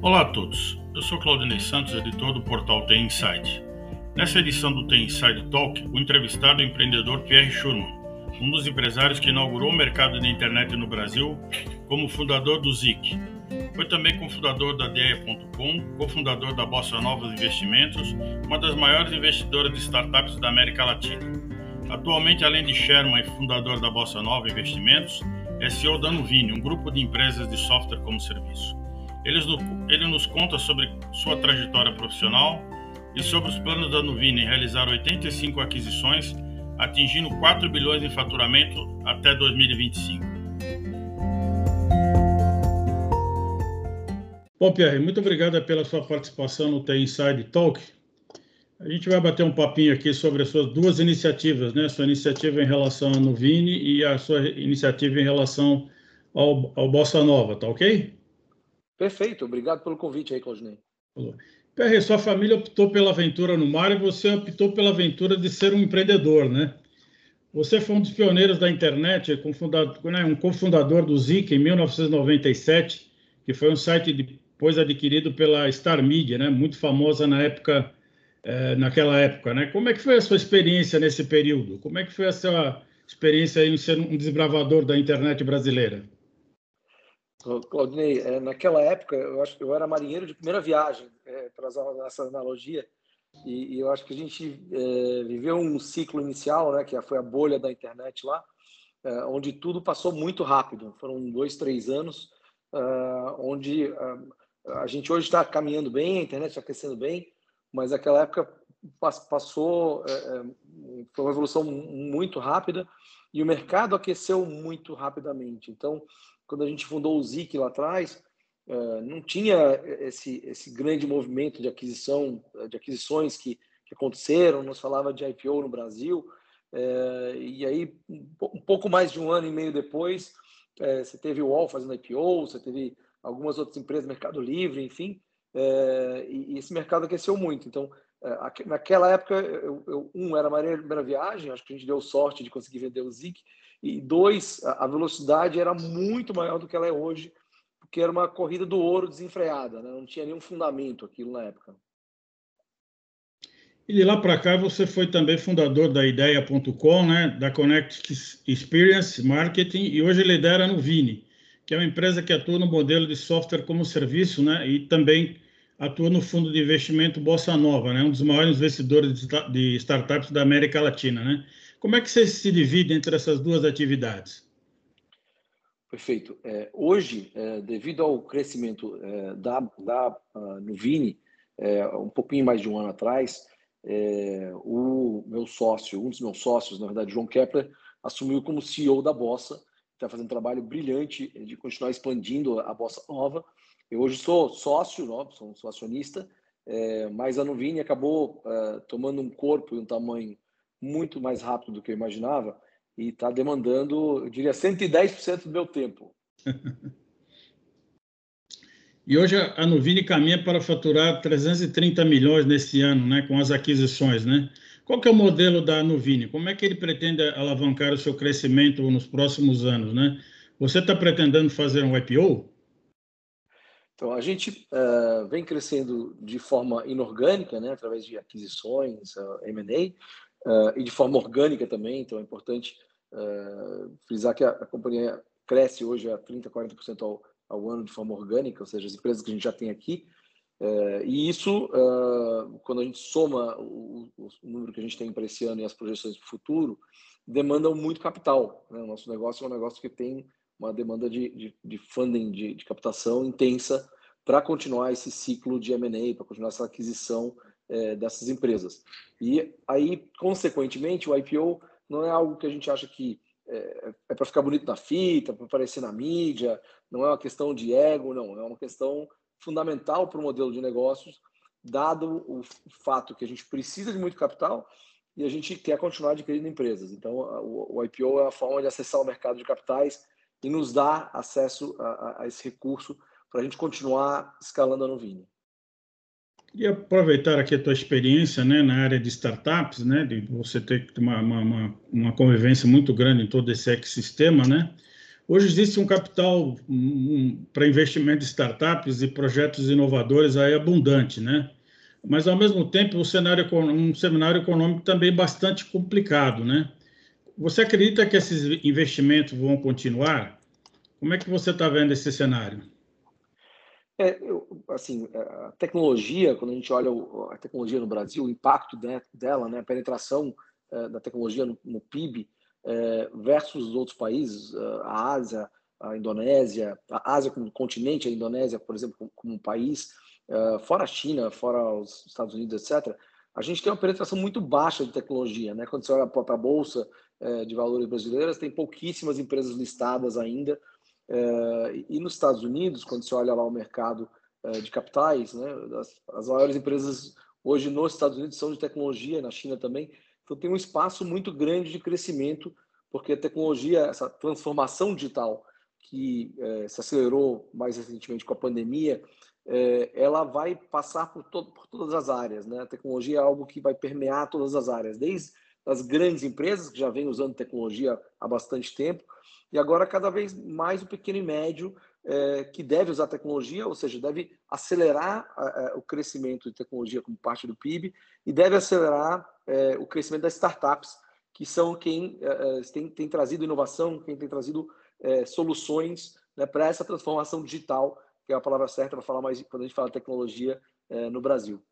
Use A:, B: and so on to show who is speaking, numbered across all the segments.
A: Olá a todos, eu sou Claudinei Santos, editor do portal The Inside. Nessa edição do The Inside Talk, o entrevistado é o empreendedor Pierre Schurman, um dos empresários que inaugurou o mercado de internet no Brasil como fundador do ZIC. Foi também cofundador da Deia.com, cofundador da Bossa Nova Investimentos, uma das maiores investidoras de startups da América Latina. Atualmente, além de Sherman e fundador da Bossa Nova Investimentos, é CEO da Nuvini, um grupo de empresas de software como serviço. Ele, ele nos conta sobre sua trajetória profissional e sobre os planos da Nuvini realizar 85 aquisições, atingindo 4 bilhões em faturamento até 2025.
B: Bom, Pierre, muito obrigado pela sua participação no The Inside Talk. A gente vai bater um papinho aqui sobre as suas duas iniciativas, né? Sua iniciativa em relação à Nuvini e a sua iniciativa em relação ao, ao Bossa Nova, tá ok?
C: Perfeito, obrigado pelo convite aí, Claudinei.
B: Perre, sua família optou pela aventura no mar e você optou pela aventura de ser um empreendedor, né? Você foi um dos pioneiros da internet, né, um cofundador do Zik em 1997, que foi um site depois adquirido pela Star Media, né? Muito famosa na época, eh, naquela época, né? Como é que foi a sua experiência nesse período? Como é que foi a sua experiência em ser um desbravador da internet brasileira?
C: Claudinei, é, naquela época eu acho que eu era marinheiro de primeira viagem, é, para usar essa analogia, e, e, eu acho que a gente é, viveu um ciclo inicial, né, que foi a bolha da internet lá, é, onde tudo passou muito rápido. Foram dois, três anos, é, onde é, a gente hoje está caminhando bem, a internet está crescendo bem, mas aquela época passou, foi uma evolução muito rápida e o mercado aqueceu muito rapidamente. Então quando a gente fundou o ZIC lá atrás, eh, não tinha esse, esse grande movimento de aquisição, de aquisições que, que aconteceram, nos falava de IPO no Brasil, eh, e aí um pouco mais de um ano e meio depois, eh, você teve o UOL fazendo IPO, você teve algumas outras empresas, Mercado Livre, enfim, e esse mercado aqueceu muito. Então, naquela época, eu, eu, um, era a primeira viagem, acho que a gente deu sorte de conseguir vender o ZIC, e dois, a velocidade era muito maior do que ela é hoje, porque era uma corrida do ouro desenfreada, né? não tinha nenhum fundamento aquilo na época.
B: E de lá para cá você foi também fundador da Ideia.com, né, da Connect Experience Marketing, e hoje lidera no Vini, que é uma empresa que atua no modelo de software como serviço, né, e também atua no fundo de investimento Bossa Nova, né, um dos maiores investidores de startups da América Latina, né. Como é que você se divide entre essas duas atividades?
C: Perfeito. É, hoje, é, devido ao crescimento é, da, da uh, Nuvini, é, um pouquinho mais de um ano atrás, é, o meu sócio, um dos meus sócios, na verdade, João Kepler, assumiu como CEO da Bossa, está fazendo um trabalho brilhante de continuar expandindo a Bossa Nova. Eu hoje sou sócio, não, sou, sou acionista, é, mas a Nuvini acabou tomando um corpo e um tamanho muito mais rápido do que eu imaginava e está demandando, eu diria, 110% do meu tempo.
B: e hoje a Nuvini caminha para faturar 330 milhões nesse ano, né, com as aquisições, né? Qual que é o modelo da Nuvini? Como é que ele pretende alavancar o seu crescimento nos próximos anos, né? Você está pretendendo fazer um IPO?
C: Então, a gente uh, vem crescendo de forma inorgânica, né, através de aquisições, uh, M&A, uh, e de forma orgânica também, então é importante uh, frisar que a, a, companhia cresce hoje a 30%, 40% ao, ao ano de forma orgânica, ou seja, as empresas que a gente já tem aqui, uh, e isso, quando a gente soma o, o, número que a gente tem para esse ano e as projeções para o futuro, demandam muito capital. Né? O nosso negócio é um negócio que tem uma demanda de, de, de funding, de, de captação intensa para continuar esse ciclo de M&A, para continuar essa aquisição é, dessas empresas. E aí, consequentemente, o IPO não é algo que a gente acha que é, é para ficar bonito na fita, para aparecer na mídia, não é uma questão de ego, não, é uma questão fundamental para o modelo de negócios, dado o fato que a gente precisa de muito capital e a gente quer continuar adquirindo empresas. Então, o, IPO é a forma de acessar o mercado de capitais e nos dar acesso a, a, a esse recurso para a gente continuar escalando a Nuvini.
B: Queria aproveitar aqui a tua experiência né, na área de startups, né, de você ter uma, uma, uma convivência muito grande em todo esse ecossistema, né? Hoje existe um capital um, para investimento de startups e projetos inovadores aí abundante, né? Mas, ao mesmo tempo, o cenário, um econômico também bastante complicado, né? Você acredita que esses investimentos vão continuar? Como é que você está vendo esse cenário?
C: É, eu, assim, a tecnologia, quando a gente olha a tecnologia no Brasil, o impacto dela, né, a penetração é, da tecnologia no, no PIB é, versus os outros países, é, a Ásia, a Indonésia, a Ásia como continente, a Indonésia, por exemplo, como, como um país, é, fora a China, fora os Estados Unidos, etc., a gente tem uma penetração muito baixa de tecnologia. Né? Quando você olha para a Bolsa é, de Valores brasileiras, tem pouquíssimas empresas listadas ainda, é, e nos Estados Unidos, quando você olha lá o mercado é, de capitais, né, as, as, maiores empresas hoje nos Estados Unidos são de tecnologia, na China também. Então tem um espaço muito grande de crescimento, porque a tecnologia, essa transformação digital que é, se acelerou mais recentemente com a pandemia, é, ela vai passar por, por todas as áreas. Né? A tecnologia é algo que vai permear todas as áreas, desde as grandes empresas que já vêm usando tecnologia há bastante tempo, e agora cada vez mais o pequeno e médio é, que deve usar tecnologia, ou seja, deve acelerar a, a, o crescimento de tecnologia como parte do PIB e deve acelerar é, o crescimento das startups, que são quem é, é tem, tem, trazido inovação, quem tem trazido é, soluções né, para essa transformação digital, que é a palavra certa para falar mais quando a gente fala tecnologia é, no Brasil.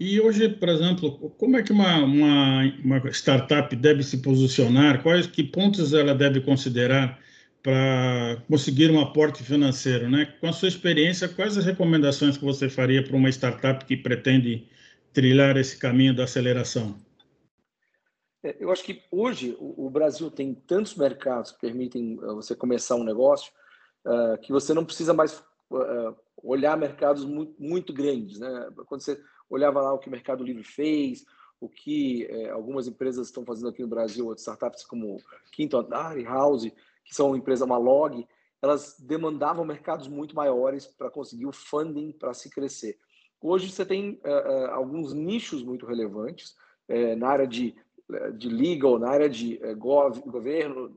B: E hoje, por exemplo, como é que uma, uma, uma startup deve se posicionar? Quais que pontos ela deve considerar para conseguir um aporte financeiro, né? Com a sua experiência, quais as recomendações que você faria para uma startup que pretende trilhar esse caminho da aceleração?
C: É, eu acho que hoje o Brasil tem tantos mercados que permitem uh, você começar um negócio uh, que você não precisa mais uh, olhar mercados muito, muito grandes, né? Quando você olhava lá o que o Mercado Livre fez, o que é, algumas empresas estão fazendo aqui no Brasil, startups como Quinto Andar e House, que são uma empresa, uma log, elas demandavam mercados muito maiores para conseguir o funding para se crescer. Hoje você tem uh, uh, alguns nichos muito relevantes uh, na área de, de legal, na área de gov, governo,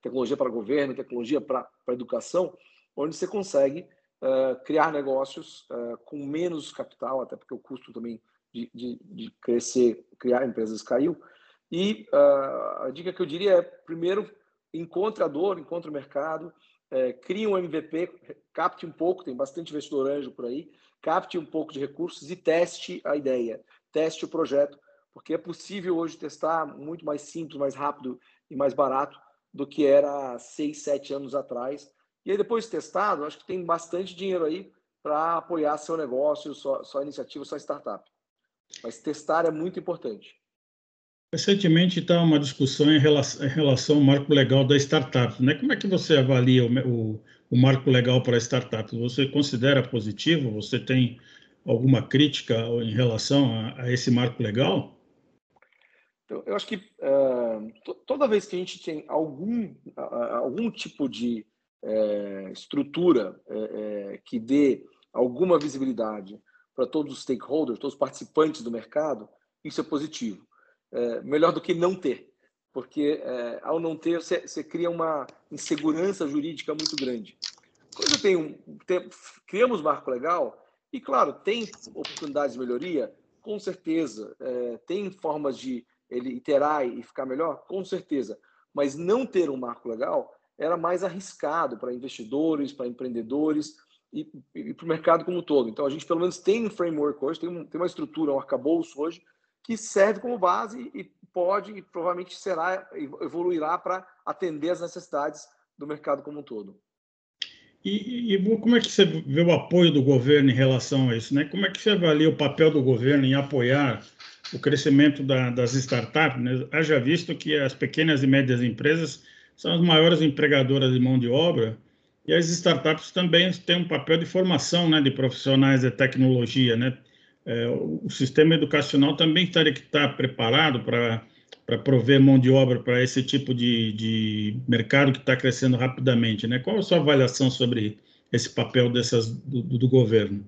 C: tecnologia para governo, tecnologia para educação, onde você consegue uh, criar negócios uh, com menos capital, até porque o custo também de, de, de crescer, criar empresas caiu. E uh, a dica que eu diria é, primeiro, encontre a dor, encontre o mercado, crie um MVP, capte um pouco, tem bastante investidor anjo por aí, capte um pouco de recursos e teste a ideia, teste o projeto, porque é possível hoje testar muito mais simples, mais rápido e mais barato do que era seis, sete anos atrás. E aí, depois de testado, acho que tem bastante dinheiro aí para apoiar seu negócio, sua, sua iniciativa, sua startup. Mas testar é muito importante.
B: Recentemente está uma discussão em relação, em relação, ao marco legal da startup. Né? Como é que você avalia o, o, o marco legal para startups? Você considera positivo? Você tem alguma crítica em relação a, a esse marco legal?
C: Eu, eu acho que uh, toda vez que a gente tem algum, uh, algum tipo de é, estrutura é, é, que dê alguma visibilidade para todos os stakeholders, todos os participantes do mercado, isso é positivo. É, melhor do que não ter, porque é, ao não ter, você, cria uma insegurança jurídica muito grande. Quando eu tenho, tem, criamos marco legal, e claro, tem oportunidades de melhoria, com certeza, é, tem formas de ele iterar e ficar melhor, com certeza, mas não ter um marco legal era mais arriscado para investidores, para empreendedores e, e para o mercado como um todo. Então, a gente pelo menos tem um framework hoje, tem, um, tem uma estrutura, um arcabouço hoje, que serve como base e pode e provavelmente será, evoluirá para atender as necessidades do mercado como um todo.
B: E, e, como é que você vê o apoio do governo em relação a isso? Né? Como é que você avalia o papel do governo em apoiar o crescimento da, das startups? Né? Haja visto que as pequenas e médias empresas são as maiores empregadoras de mão de obra, e as startups também têm um papel de formação né, de profissionais de tecnologia. Né? É, o sistema educacional também teria que estar preparado para prover mão de obra para esse tipo de, de mercado que está crescendo rapidamente. Né? Qual a sua avaliação sobre esse papel dessas, do, do governo?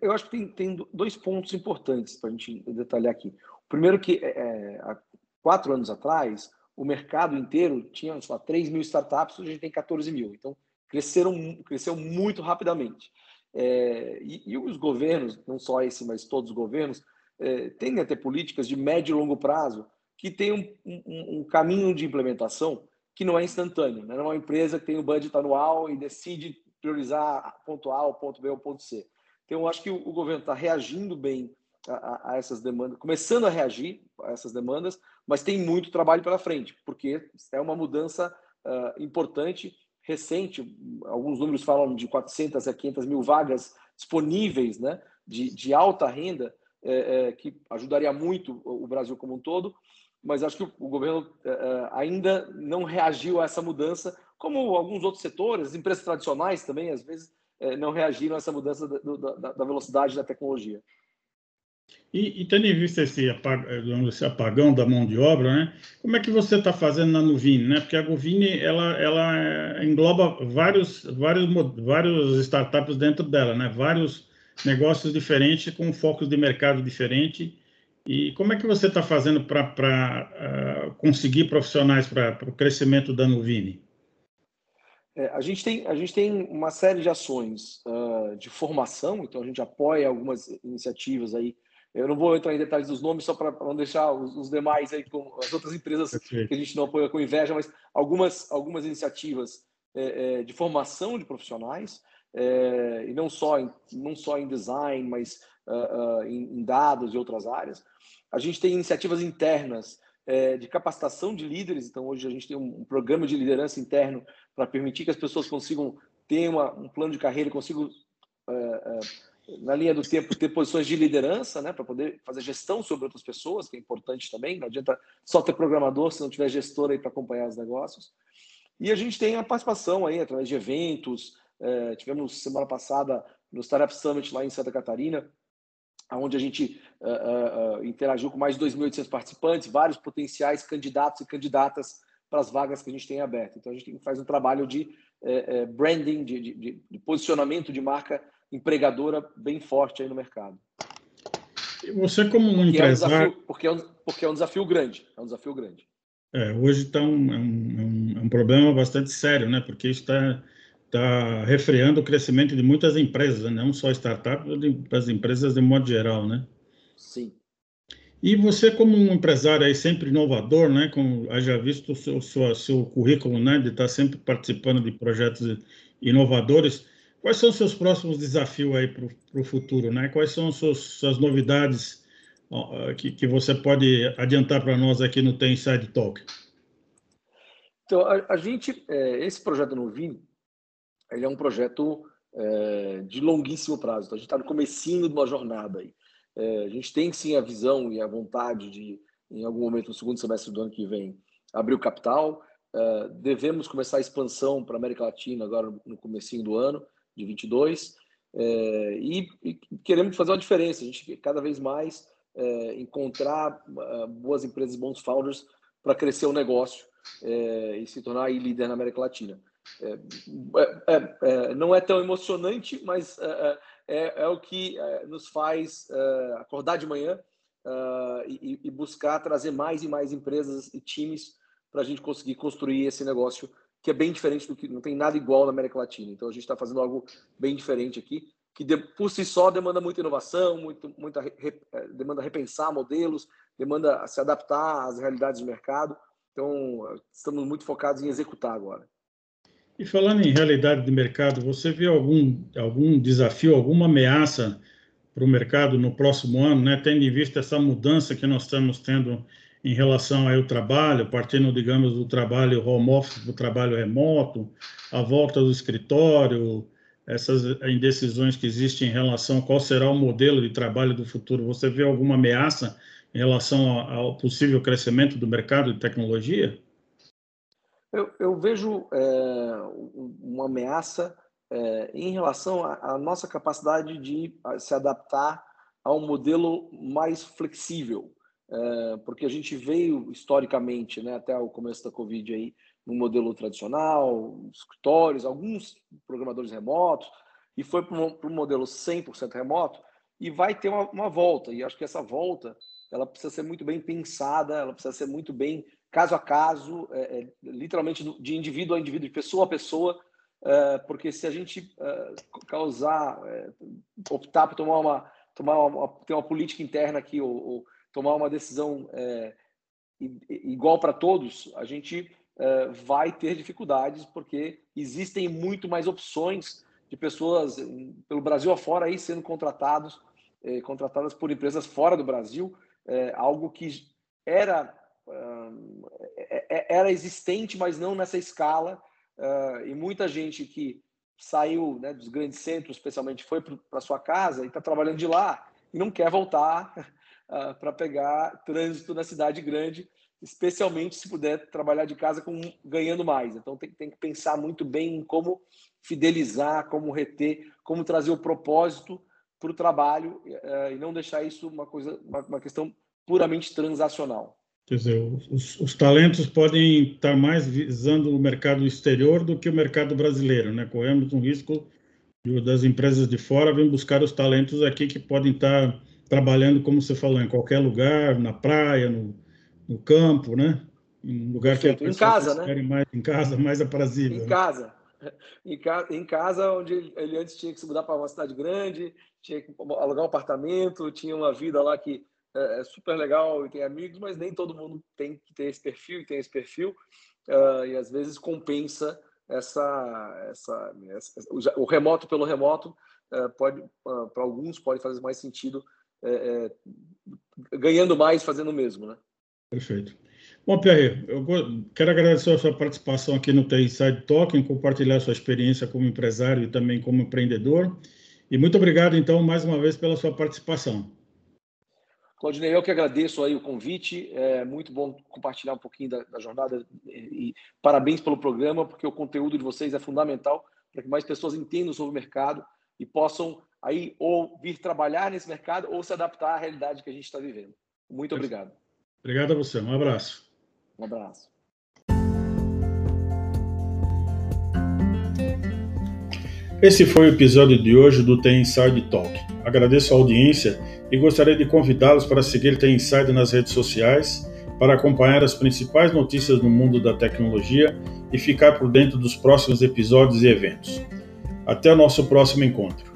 C: Eu acho que tem, tem dois pontos importantes para a gente detalhar aqui. O primeiro que, é, é, há quatro anos atrás, o mercado inteiro tinha, lá, 3 mil startups, hoje a gente tem 14 mil. Então, cresceram, cresceu muito rapidamente. É, e, e, os governos, não só esse, mas todos os governos, é, tendem a ter políticas de médio e longo prazo que têm um, um, um caminho de implementação que não é instantâneo. Né? Não é uma empresa que tem o um budget anual e decide priorizar ponto A, ponto B ou ponto C. Então, eu acho que o, o governo está reagindo bem a, a, essas demandas, começando a reagir a essas demandas, mas tem muito trabalho pela frente, porque é uma mudança uh, importante, recente. Alguns números falam de 400 a 500 mil vagas disponíveis né, de, de alta renda, é, é, que ajudaria muito o Brasil como um todo, mas acho que o, governo é, ainda não reagiu a essa mudança, como alguns outros setores, as empresas tradicionais também, às vezes, não reagiram a essa mudança da, da, da velocidade da tecnologia.
B: E, e, tendo em vista esse, apag, esse, apagão da mão de obra, né, como é que você está fazendo na Nuvini? Né? Porque a Nuvini ela, ela engloba vários, vários, vários startups dentro dela, né? vários negócios diferentes com focos de mercado diferente. E como é que você está fazendo para uh, ah, conseguir profissionais para o crescimento da Nuvini?
C: É, a, gente tem, a gente tem uma série de ações uh, de formação, então a gente apoia algumas iniciativas aí eu não vou entrar em detalhes dos nomes só para não deixar os, os, demais aí com as outras empresas que a gente não apoia com inveja, mas algumas, algumas iniciativas é, é, de formação de profissionais, é, e não só, em, não só em design, mas uh, uh, em, em, dados e outras áreas. A gente tem iniciativas internas é, de capacitação de líderes, então hoje a gente tem um, um programa de liderança interno para permitir que as pessoas consigam ter uma, um plano de carreira, consigam uh, na linha do tempo, ter posições de liderança, né, para poder fazer gestão sobre outras pessoas, que é importante também. Não adianta só ter programador se não tiver gestor aí para acompanhar os negócios. E a gente tem a participação aí através de eventos. É, tivemos semana passada no Startup Summit lá em Santa Catarina, onde a gente uh, uh, interagiu com mais de 2.800 participantes, vários potenciais candidatos e candidatas para as vagas que a gente tem aberto. Então a gente faz um trabalho de branding, de, de, de posicionamento de marca empregadora bem forte aí no mercado.
B: E você como um porque empresário...
C: É um desafio, porque, é um, porque é um desafio grande, é um desafio grande.
B: É, hoje está um, é um, é um, problema bastante sério, né? Porque está tá refreando o crescimento de muitas empresas, né? não só startups, mas empresas de modo geral, né?
C: Sim.
B: E você como um empresário aí sempre inovador, né? Com já visto o seu, seu, seu currículo, né? De estar tá sempre participando de projetos inovadores. Quais são os seus próximos desafios aí para o futuro, né? Quais são as suas, suas novidades que, que você pode adiantar para nós aqui no Tem Inside Talk?
C: Então, a, a gente, é, esse projeto no ele é um projeto é, de longuíssimo prazo. Então, a gente está no comecinho de uma jornada aí. É, a gente tem sim a visão e a vontade de, em algum momento no segundo semestre do ano que vem, abrir o capital. É, devemos começar a expansão para a América Latina agora no comecinho do ano de 22, é, e, e, queremos fazer uma diferença. A gente cada vez mais é, encontrar uh, boas empresas, bons founders para crescer o negócio é, e se tornar líder na América Latina. É, é, é, não é tão emocionante, mas é, o que nos faz acordar de manhã e, e buscar trazer mais e mais empresas e times para a gente conseguir construir esse negócio que é bem diferente do que não tem nada igual na América Latina. Então a gente está fazendo algo bem diferente aqui, que de, por si só demanda muita inovação, muito, muita re, é, demanda repensar modelos, demanda se adaptar às realidades do mercado. Então estamos muito focados em executar agora.
B: E falando em realidade de mercado, você vê algum algum desafio, alguma ameaça para o mercado no próximo ano, né? Tendo em vista essa mudança que nós estamos tendo em relação ao trabalho, partindo, digamos, do trabalho home office para o trabalho remoto, a volta do escritório, essas indecisões que existem em relação a qual será o modelo de trabalho do futuro. Você vê alguma ameaça em relação ao possível crescimento do mercado de tecnologia?
C: Eu, eu vejo é, uma ameaça é, em relação à nossa capacidade de se adaptar a um modelo mais flexível porque a gente veio historicamente, né, até o começo da Covid aí, no modelo tradicional, escritórios, alguns programadores remotos, e foi para um modelo 100% remoto, e vai ter uma, uma, volta, e acho que essa volta ela precisa ser muito bem pensada, ela precisa ser muito bem caso a caso, é, é, literalmente de indivíduo a indivíduo, de pessoa a pessoa, é, porque se a gente é, causar, é, optar por tomar uma, tomar uma, ter uma política interna aqui ou, ou tomar uma decisão é, igual para todos, a gente vai ter dificuldades porque existem muito mais opções de pessoas pelo Brasil afora aí sendo contratados, contratadas por empresas fora do Brasil, algo que era era existente, mas não nessa escala. E muita gente que saiu né, dos grandes centros, especialmente, foi para sua casa e está trabalhando de lá e não quer voltar uh, para pegar trânsito na cidade grande, especialmente se puder trabalhar de casa com, ganhando mais. Então tem, tem que pensar muito bem em como fidelizar, como reter, como trazer o propósito para o trabalho uh, e não deixar isso uma coisa, uma, uma questão puramente transacional.
B: Quer dizer, os, os, talentos podem estar mais visando o mercado exterior do que o mercado brasileiro, né? Corremos um risco das empresas de fora vir buscar os talentos aqui que podem estar trabalhando, como você falou, em qualquer lugar, na praia, no, no campo, né?
C: Em lugar que em casa, né?
B: mais em casa, mais aprazível.
C: Em né? casa. Em, ca... em casa, onde ele antes tinha que se mudar para uma cidade grande, tinha que alugar um apartamento, tinha uma vida lá que é, é, super legal e tem amigos, mas nem todo mundo tem que ter esse perfil e tem esse perfil. Uh, e às vezes compensa essa, essa, essa o remoto pelo remoto uh, pode uh, para alguns pode fazer mais sentido é, é, ganhando mais fazendo o mesmo, né?
B: Perfeito. Bom, Pierre, eu quero agradecer a sua participação aqui no The Inside Talk, em compartilhar sua experiência como empresário e também como empreendedor. E muito obrigado, então, mais uma vez pela sua participação.
C: Claudinei, eu que agradeço aí o convite. É muito bom compartilhar um pouquinho da, da jornada e parabéns pelo programa, porque o conteúdo de vocês é fundamental para que mais pessoas entendam sobre o mercado e possam aí ou vir trabalhar nesse mercado ou se adaptar à realidade que a gente está vivendo. Muito obrigado.
B: Obrigado a você. Um abraço.
C: Um abraço.
A: Esse foi o episódio de hoje do The Inside Talk. Agradeço a audiência e gostaria de convidá-los para seguir The Inside nas redes sociais, para acompanhar as principais notícias no mundo da tecnologia e ficar por dentro dos próximos episódios e eventos. Até o nosso próximo encontro.